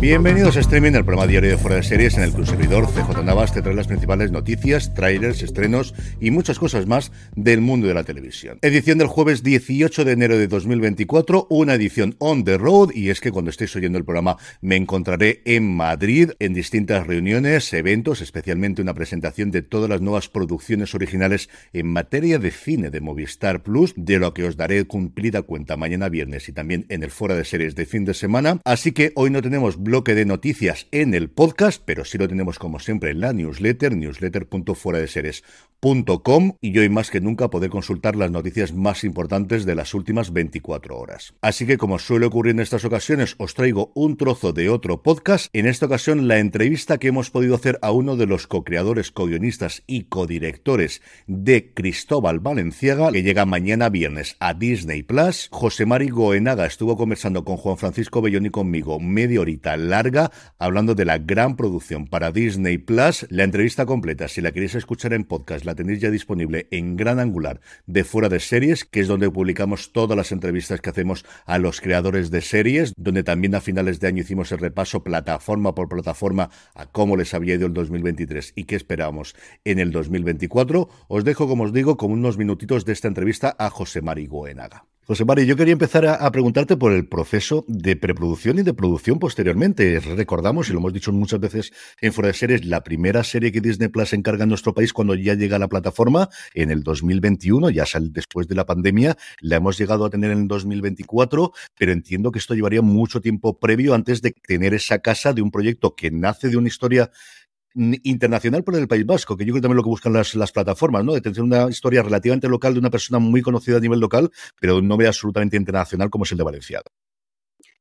Bienvenidos a Streaming, el programa diario de Fuera de Series en el que un servidor CJ Navas te trae las principales noticias, trailers, estrenos y muchas cosas más del mundo de la televisión. Edición del jueves 18 de enero de 2024, una edición on the road y es que cuando estéis oyendo el programa me encontraré en Madrid en distintas reuniones, eventos, especialmente una presentación de todas las nuevas producciones originales en materia de cine de Movistar Plus, de lo que os daré cumplida cuenta mañana viernes y también en el Fuera de Series de fin de semana. Así que hoy no tenemos bloque de noticias en el podcast, pero sí lo tenemos como siempre en la newsletter, newsletter.fueradeseries.com y hoy más que nunca poder consultar las noticias más importantes de las últimas 24 horas. Así que como suele ocurrir en estas ocasiones, os traigo un trozo de otro podcast, en esta ocasión la entrevista que hemos podido hacer a uno de los co-creadores, co-guionistas y codirectores de Cristóbal Valenciaga, que llega mañana viernes a Disney Plus. José Mari Goenaga estuvo conversando con Juan Francisco Bellón y conmigo media horita larga hablando de la gran producción para Disney Plus. La entrevista completa, si la queréis escuchar en podcast, la tenéis ya disponible en Gran Angular de Fuera de Series, que es donde publicamos todas las entrevistas que hacemos a los creadores de series, donde también a finales de año hicimos el repaso plataforma por plataforma a cómo les había ido el 2023 y qué esperamos en el 2024. Os dejo, como os digo, con unos minutitos de esta entrevista a José Mari Goenaga. José Mari, yo quería empezar a, a, preguntarte por el proceso de preproducción y de producción posteriormente. Recordamos, y lo hemos dicho muchas veces en Fuera de Series, la primera serie que Disney Plus encarga en nuestro país cuando ya llega a la plataforma en el 2021, ya sale después de la pandemia, la hemos llegado a tener en el 2024, pero entiendo que esto llevaría mucho tiempo previo antes de tener esa casa de un proyecto que nace de una historia internacional por el País Vasco, que yo creo también lo que buscan las, las plataformas, ¿no? De tener una historia relativamente local de una persona muy conocida a nivel local, pero no ve absolutamente internacional como es el de Valenciaga.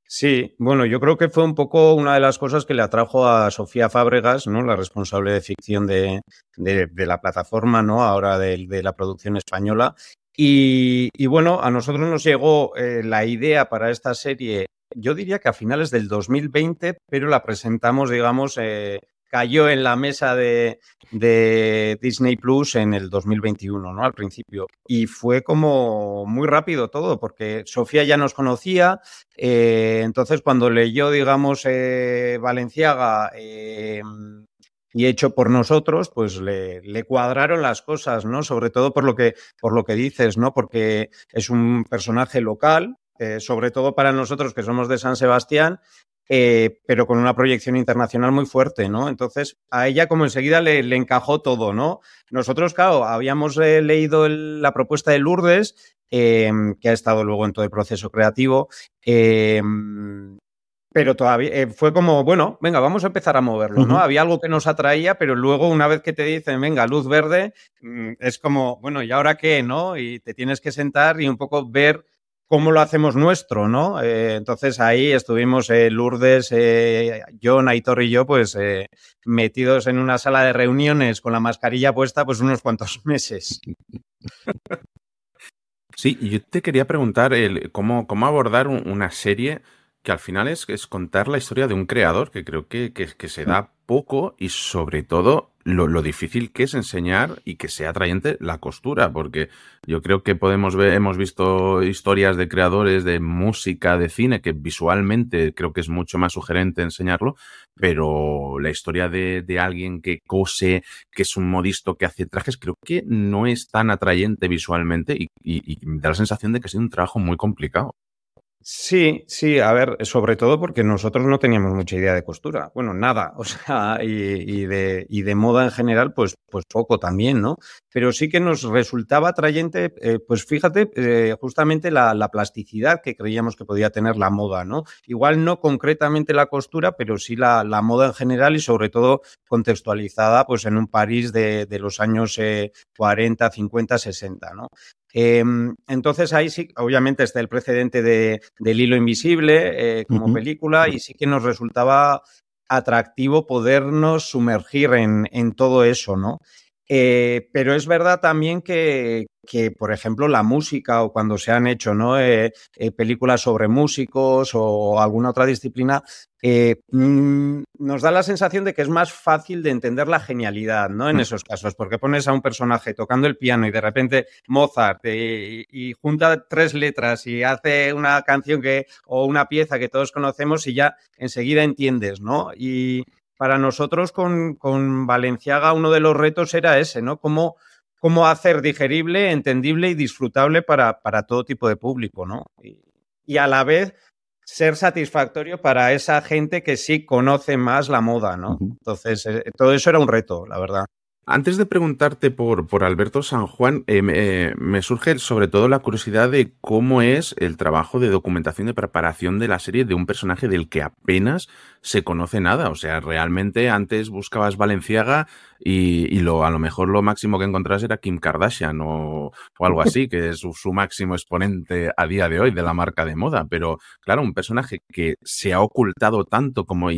Sí, bueno, yo creo que fue un poco una de las cosas que le atrajo a Sofía Fábregas, ¿no? La responsable de ficción de, de, de la plataforma, ¿no? Ahora de, de la producción española. Y, y, bueno, a nosotros nos llegó eh, la idea para esta serie, yo diría que a finales del 2020, pero la presentamos, digamos, eh, cayó en la mesa de, de, Disney Plus en el 2021, ¿no? Al principio. Y fue como muy rápido todo, porque Sofía ya nos conocía. Eh, entonces, cuando leyó, digamos, eh, Valenciaga. Eh, y hecho por nosotros, pues le, le, cuadraron las cosas, ¿no? Sobre todo por lo que, por lo que dices, ¿no? Porque es un personaje local, sobre todo para nosotros que somos de San Sebastián, eh, pero con una proyección internacional muy fuerte, ¿no? Entonces, a ella como enseguida le, le encajó todo, ¿no? Nosotros, claro, habíamos eh, leído el, la propuesta de Lourdes, eh, que ha estado luego en todo el proceso creativo, pero todavía eh, fue como, bueno, venga, vamos a empezar a moverlo, ¿no? Uh -huh. Había algo que nos atraía, pero luego una vez que te dicen, venga, luz verde, mm, es como, bueno, ¿y ahora qué, no? Y te tienes que sentar y un poco ver cómo lo hacemos nuestro, ¿no? Eh, entonces ahí estuvimos eh, Lourdes, eh, John, Aitor y yo, pues metidos en una sala de reuniones con la mascarilla puesta, pues unos cuantos meses. Sí, yo te quería preguntar el, cómo, cómo abordar una serie que al final es, es, contar la historia de un creador, que creo que, que, se da poco y sobre todo lo, difícil que es enseñar y que sea atrayente la costura, porque yo creo que podemos ver, hemos visto historias de creadores de música, de cine, que visualmente creo que es mucho más sugerente enseñarlo, pero la historia de, de alguien que cose, que es un modisto que hace trajes, creo que no es tan atrayente visualmente y, y, y da la sensación de que ha sido un trabajo muy complicado. Sí, sí, a ver, sobre todo porque nosotros no teníamos mucha idea de costura. Bueno, nada, o sea, y, de, y de moda en general, pues, pues poco también, ¿no? Pero sí que nos resultaba atrayente, eh, pues fíjate, eh, justamente la, la, plasticidad que creíamos que podía tener la moda, ¿no? Igual no concretamente la costura, pero sí la, la moda en general y sobre todo contextualizada, pues en un París de, de los años eh, 40, 50, 60, ¿no? Eh, entonces ahí sí, obviamente está el precedente de, del hilo invisible eh, como uh -huh. película y sí que nos resultaba atractivo podernos sumergir en, en todo eso, ¿no? Eh, pero es verdad también que, que, por ejemplo, la música o cuando se han hecho ¿no? Eh, eh, películas sobre músicos o alguna otra disciplina, mmm, nos da la sensación de que es más fácil de entender la genialidad ¿no? en esos casos, porque pones a un personaje tocando el piano y de repente Mozart y, y junta tres letras y hace una canción que, o una pieza que todos conocemos y ya enseguida entiendes, ¿no? Y, para nosotros con, con, Valenciaga uno de los retos era ese, ¿no? Cómo, cómo hacer digerible, entendible y disfrutable para, para todo tipo de público, ¿no? Y, y, a la vez ser satisfactorio para esa gente que sí conoce más la moda, ¿no? Entonces, eh, todo eso era un reto, la verdad. Antes de preguntarte por, por Alberto San Juan, eh, me, surge sobre todo la curiosidad de cómo es el trabajo de documentación de preparación de la serie de un personaje del que apenas se conoce nada. O sea, realmente antes buscabas Valenciaga y, lo, a lo mejor lo máximo que encontrás era Kim Kardashian o, algo así, que es su, máximo exponente a día de hoy de la marca de moda. Pero claro, un personaje que se ha ocultado tanto como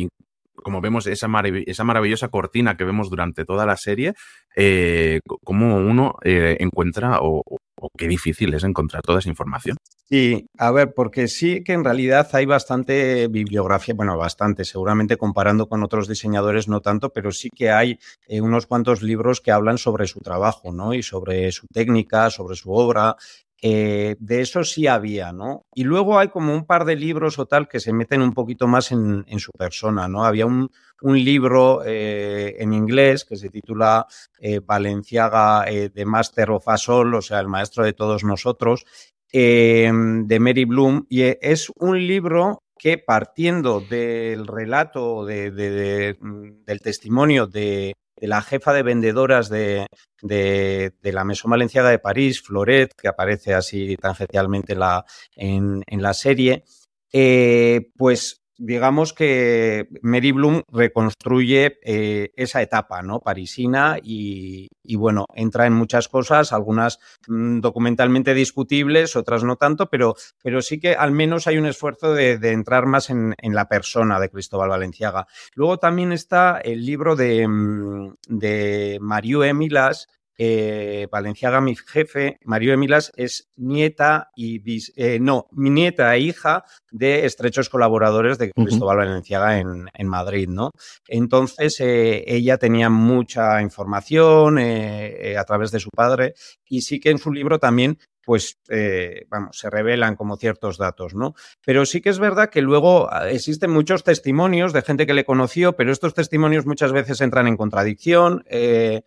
como vemos esa, marav esa, maravillosa cortina que vemos durante toda la serie, eh, cómo uno eh, encuentra o, o, qué difícil es encontrar toda esa información. Sí, a ver, porque sí que en realidad hay bastante bibliografía, bueno, bastante, seguramente comparando con otros diseñadores no tanto, pero sí que hay eh, unos cuantos libros que hablan sobre su trabajo, ¿no? Y sobre su técnica, sobre su obra, eh, de eso sí había, ¿no? Y luego hay como un par de libros o tal que se meten un poquito más en, su persona, ¿no? Había un, libro eh, en inglés que se titula eh, Valenciaga The Master of All, o sea, el maestro de todos nosotros, de Mary Bloom, y es un libro que partiendo del relato, de, de, de, del testimonio de, de la jefa de vendedoras de, de, la Maison Valenciaga de París, Floret, que aparece así tangencialmente la, en, en la serie, eh, pues digamos que Mary Bloom reconstruye eh, esa etapa ¿no? parisina y, bueno, entra en muchas cosas, algunas mmm, documentalmente discutibles, otras no tanto, pero, pero sí que al menos hay un esfuerzo de, de entrar más en, en, la persona de Cristóbal Valenciaga. Luego también está el libro de, mm, de Mario Emilas, eh, Valenciaga, mi jefe, Mario Emilas, es nieta y bis, eh, no, mi nieta e hija de estrechos colaboradores de Cristóbal uh -huh. Valenciaga en, en, Madrid, ¿no? Entonces, eh, ella tenía mucha información a través de su padre y sí que en su libro también pues, eh, vamos, se revelan como ciertos datos, ¿no? Pero sí que es verdad que luego ah, existen muchos testimonios de gente que le conoció, pero estos testimonios muchas veces entran en contradicción, eh,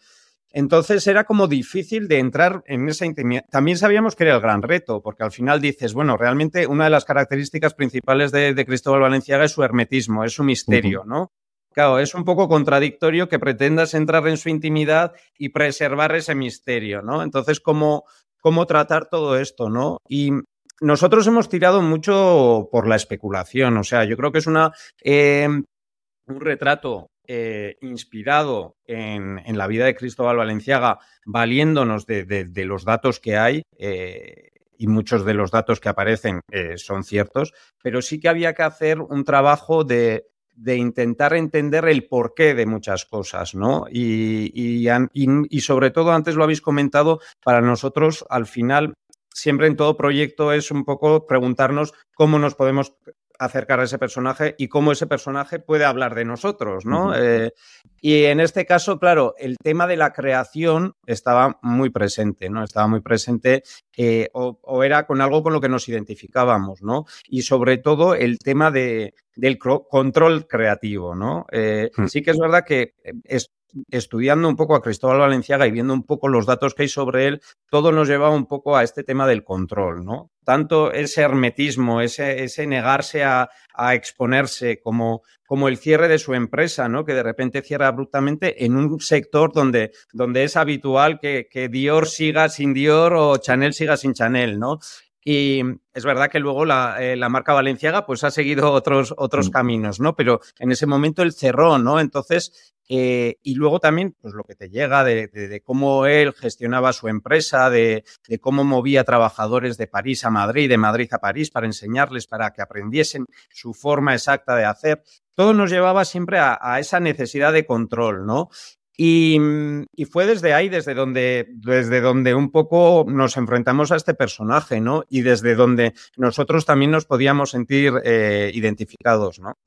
entonces era como difícil de entrar en esa intimidad. También sabíamos que era el gran reto, porque al final dices, bueno, realmente una de las características principales de, de Cristóbal Valenciaga es su hermetismo, es su misterio, uh -huh. ¿no? Claro, es un poco contradictorio que pretendas entrar en su intimidad y preservar ese misterio, ¿no? Entonces, ¿cómo, cómo tratar todo esto, ¿no? Y nosotros hemos tirado mucho por la especulación, o sea, yo creo que es una, eh, un retrato eh, inspirado en, la vida de Cristóbal Valenciaga, valiéndonos de, los datos que hay. Eh, y muchos de los datos que aparecen eh, son ciertos, pero sí que había que hacer un trabajo de, intentar entender el porqué de muchas cosas, ¿no? Y, y, sobre todo, antes lo habéis comentado, para nosotros al final siempre en todo proyecto es un poco preguntarnos cómo nos podemos acercar a ese personaje y cómo ese personaje puede hablar de nosotros, ¿no? eh, y en este caso, claro, el tema de la creación estaba muy presente, ¿no? Estaba muy presente eh, o, o, era con algo con lo que nos identificábamos, ¿no? Y sobre todo el tema de, del control creativo, ¿no? Eh, mm. Sí que es verdad que es, estudiando un poco a Cristóbal Valenciaga y viendo un poco los datos que hay sobre él, todo nos lleva un poco a este tema del control, ¿no? Tanto ese hermetismo, ese, ese negarse a, a exponerse, como, como, el cierre de su empresa, ¿no? Que de repente cierra abruptamente en un sector donde, donde es habitual que, que Dior siga sin Dior o Chanel siga sin Chanel, ¿no? Y es verdad que luego la, eh, la, marca Valenciaga pues ha seguido otros, otros mm. caminos, ¿no? Pero en ese momento él cerró, ¿no? Entonces, eh, y luego también, pues lo que te llega de, de, de cómo él gestionaba su empresa, de, de, cómo movía trabajadores de París a Madrid, de Madrid a París, para enseñarles, para que aprendiesen su forma exacta de hacer. Todo nos llevaba siempre a, a esa necesidad de control, ¿no? Y, y, fue desde ahí, desde donde, desde donde un poco nos enfrentamos a este personaje, ¿no? Y desde donde nosotros también nos podíamos sentir eh, identificados, ¿no?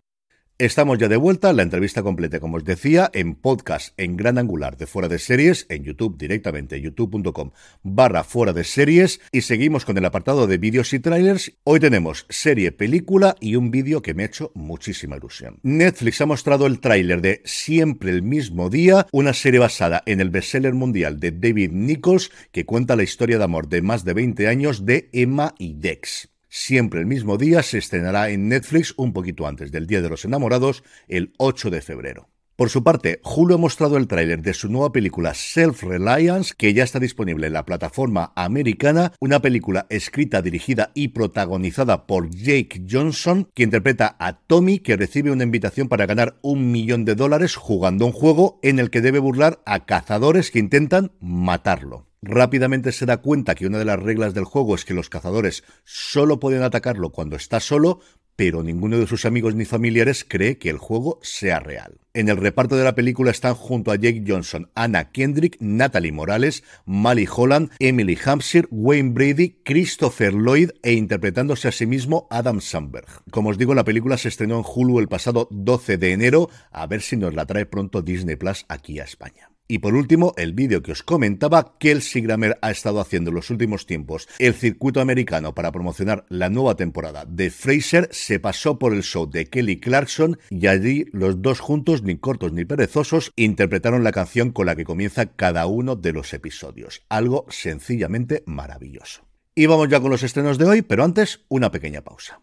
Estamos ya de vuelta, la entrevista completa, como os decía, en podcast en gran angular de fuera de series, en YouTube directamente, youtube.com barra fuera de series, y seguimos con el apartado de vídeos y trailers. Hoy tenemos serie, película y un vídeo que me ha hecho muchísima ilusión. Netflix ha mostrado el tráiler de Siempre el mismo día, una serie basada en el bestseller mundial de David Nichols, que cuenta la historia de amor de más de 20 años de Emma y Dex. Siempre el mismo día se estrenará en Netflix un poquito antes del Día de los Enamorados, el 8 de febrero. Por su parte, Hulu ha mostrado el tráiler de su nueva película Self-Reliance, que ya está disponible en la plataforma americana, una película escrita, dirigida y protagonizada por Jake Johnson, que interpreta a Tommy, que recibe una invitación para ganar un millón de dólares jugando un juego en el que debe burlar a cazadores que intentan matarlo. Rápidamente se da cuenta que una de las reglas del juego es que los cazadores solo pueden atacarlo cuando está solo, pero ninguno de sus amigos ni familiares cree que el juego sea real. En el reparto de la película están junto a Jake Johnson, Anna Kendrick, Natalie Morales, Mally Holland, Emily Hampshire, Wayne Brady, Christopher Lloyd e interpretándose a sí mismo Adam Sandberg. Como os digo, la película se estrenó en Hulu el pasado 12 de enero, a ver si nos la trae pronto Disney Plus aquí a España. Y por último, el vídeo que os comentaba, Kelsey Grammer ha estado haciendo en los últimos tiempos el circuito americano para promocionar la nueva temporada de Fraser, se pasó por el show de Kelly Clarkson y allí los dos juntos, ni cortos ni perezosos, interpretaron la canción con la que comienza cada uno de los episodios. Algo sencillamente maravilloso. Y vamos ya con los estrenos de hoy, pero antes, una pequeña pausa.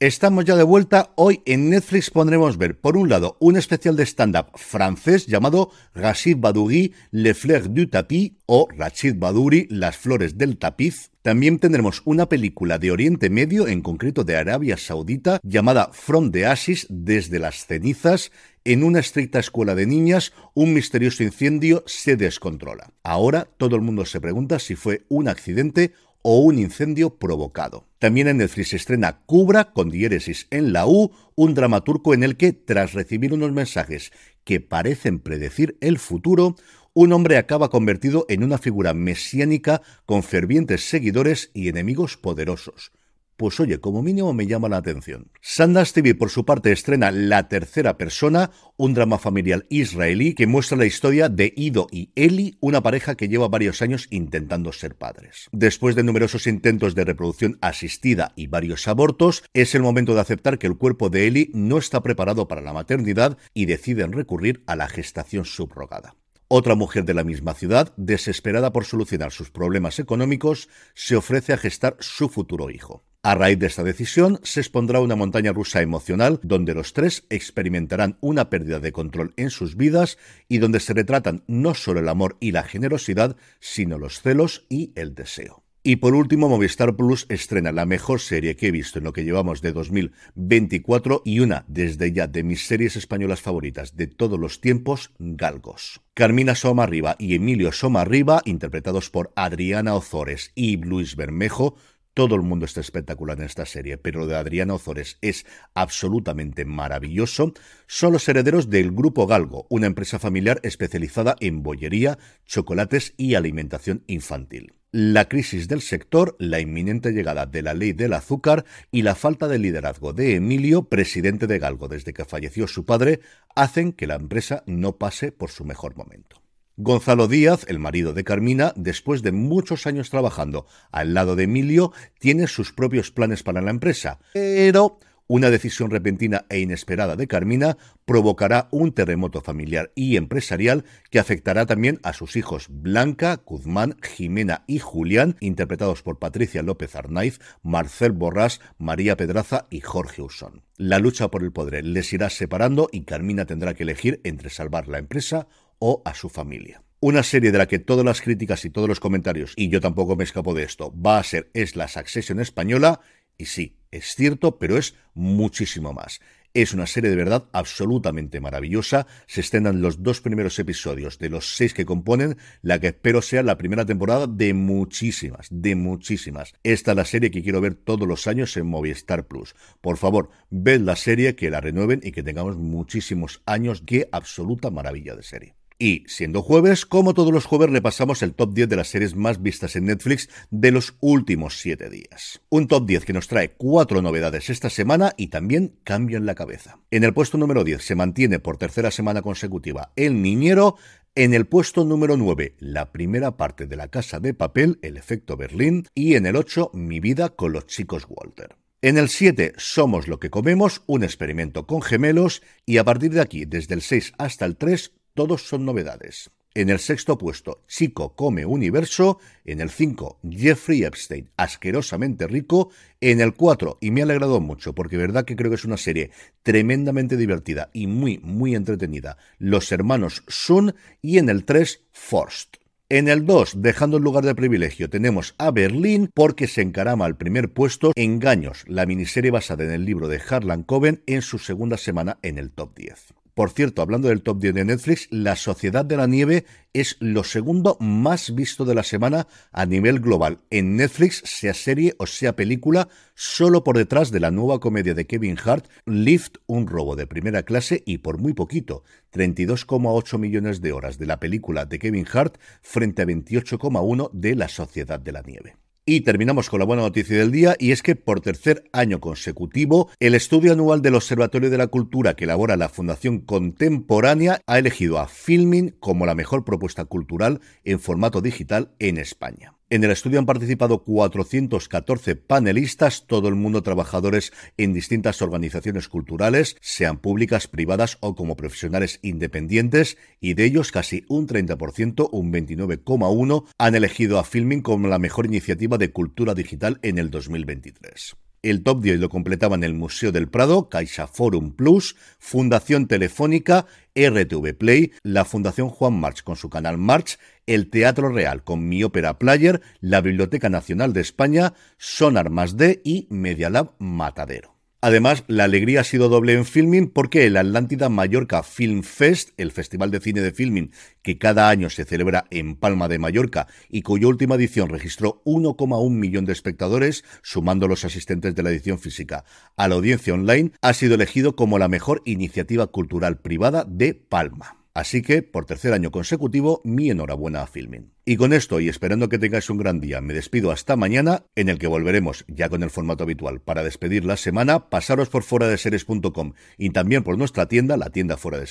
Estamos ya de vuelta. Hoy en Netflix podremos ver, por un lado, un especial de stand-up francés llamado Rachid Badouri, Le Fleur du Tapis o Rachid Badouri, Las Flores del Tapiz. También tendremos una película de Oriente Medio, en concreto de Arabia Saudita, llamada From the Ashes, desde las cenizas. En una estricta escuela de niñas, un misterioso incendio se descontrola. Ahora todo el mundo se pregunta si fue un accidente o un incendio provocado. También en Netflix se estrena Cubra con diéresis en la U, un drama turco en el que, tras recibir unos mensajes que parecen predecir el futuro, un hombre acaba convertido en una figura mesiánica con fervientes seguidores y enemigos poderosos. Pues oye, como mínimo me llama la atención. Sundance TV por su parte estrena La Tercera Persona, un drama familiar israelí que muestra la historia de Ido y Eli, una pareja que lleva varios años intentando ser padres. Después de numerosos intentos de reproducción asistida y varios abortos, es el momento de aceptar que el cuerpo de Eli no está preparado para la maternidad y deciden recurrir a la gestación subrogada. Otra mujer de la misma ciudad, desesperada por solucionar sus problemas económicos, se ofrece a gestar su futuro hijo. A raíz de esta decisión, se expondrá una montaña rusa emocional donde los tres experimentarán una pérdida de control en sus vidas y donde se retratan no solo el amor y la generosidad, sino los celos y el deseo. Y por último, Movistar Plus estrena la mejor serie que he visto en lo que llevamos de 2024 y una desde ya de mis series españolas favoritas de todos los tiempos, Galgos. Carmina Somarriba y Emilio Somarriba, interpretados por Adriana Ozores y Luis Bermejo, todo el mundo está espectacular en esta serie, pero lo de Adriana Ozores es absolutamente maravilloso. Son los herederos del Grupo Galgo, una empresa familiar especializada en bollería, chocolates y alimentación infantil. La crisis del sector, la inminente llegada de la ley del azúcar y la falta de liderazgo de Emilio, presidente de Galgo desde que falleció su padre, hacen que la empresa no pase por su mejor momento. Gonzalo Díaz, el marido de Carmina, después de muchos años trabajando al lado de Emilio, tiene sus propios planes para la empresa, pero una decisión repentina e inesperada de Carmina provocará un terremoto familiar y empresarial que afectará también a sus hijos Blanca, Guzmán, Jimena y Julián, interpretados por Patricia López Arnaiz, Marcel Borrás, María Pedraza y Jorge Usón. La lucha por el poder les irá separando y Carmina tendrá que elegir entre salvar la empresa o a su familia. Una serie de la que todas las críticas y todos los comentarios, y yo tampoco me escapo de esto, va a ser es la Succession española, y sí, es cierto, pero es muchísimo más. Es una serie de verdad absolutamente maravillosa. Se estrenan los dos primeros episodios de los seis que componen, la que espero sea la primera temporada de muchísimas, de muchísimas. Esta es la serie que quiero ver todos los años en Movistar Plus. Por favor, ved la serie, que la renueven y que tengamos muchísimos años. Qué absoluta maravilla de serie. Y, siendo jueves, como todos los jueves, repasamos el top 10 de las series más vistas en Netflix de los últimos 7 días. Un top 10 que nos trae cuatro novedades esta semana y también cambio en la cabeza. En el puesto número 10 se mantiene por tercera semana consecutiva El Niñero. En el puesto número 9, la primera parte de La Casa de Papel, El Efecto Berlín. Y en el 8, Mi vida con los chicos Walter. En el 7, Somos lo que comemos, un experimento con gemelos. Y a partir de aquí, desde el 6 hasta el 3, todos son novedades. En el sexto puesto, Chico come universo. En el 5, Jeffrey Epstein, asquerosamente rico. En el 4, y me ha alegrado mucho, porque verdad que creo que es una serie tremendamente divertida y muy, muy entretenida, Los hermanos Sun. Y en el 3, Forst. En el 2, dejando el lugar de privilegio, tenemos a Berlín porque se encarama al primer puesto Engaños, la miniserie basada en el libro de Harlan Coben en su segunda semana en el top 10. Por cierto, hablando del top 10 de Netflix, La Sociedad de la Nieve es lo segundo más visto de la semana a nivel global en Netflix, sea serie o sea película, solo por detrás de la nueva comedia de Kevin Hart, Lift, un robo de primera clase y por muy poquito, 32,8 millones de horas de la película de Kevin Hart frente a 28,1 de La Sociedad de la Nieve. Y terminamos con la buena noticia del día y es que por tercer año consecutivo el estudio anual del Observatorio de la Cultura que elabora la Fundación Contemporánea ha elegido a Filming como la mejor propuesta cultural en formato digital en España. En el estudio han participado 414 panelistas, todo el mundo trabajadores en distintas organizaciones culturales, sean públicas, privadas o como profesionales independientes, y de ellos casi un 30%, un 29,1%, han elegido a Filming como la mejor iniciativa de cultura digital en el 2023. El top 10 lo completaban el Museo del Prado, Caixa Forum Plus, Fundación Telefónica, RTV Play, la Fundación Juan March con su canal March, el Teatro Real con Mi Ópera Player, la Biblioteca Nacional de España, Sonar Más D y Medialab Matadero. Además, la alegría ha sido doble en filming porque el Atlántida Mallorca Film Fest, el festival de cine de filming que cada año se celebra en Palma de Mallorca y cuya última edición registró 1,1 millón de espectadores, sumando los asistentes de la edición física a la audiencia online, ha sido elegido como la mejor iniciativa cultural privada de Palma. Así que, por tercer año consecutivo, mi enhorabuena a Filming. Y con esto, y esperando que tengáis un gran día, me despido hasta mañana, en el que volveremos ya con el formato habitual para despedir la semana. Pasaros por fuera de series.com y también por nuestra tienda, la tienda fuera de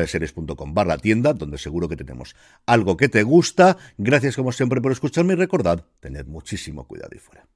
de series.com barra tienda, donde seguro que tenemos algo que te gusta. Gracias como siempre por escucharme y recordad, tened muchísimo cuidado y fuera.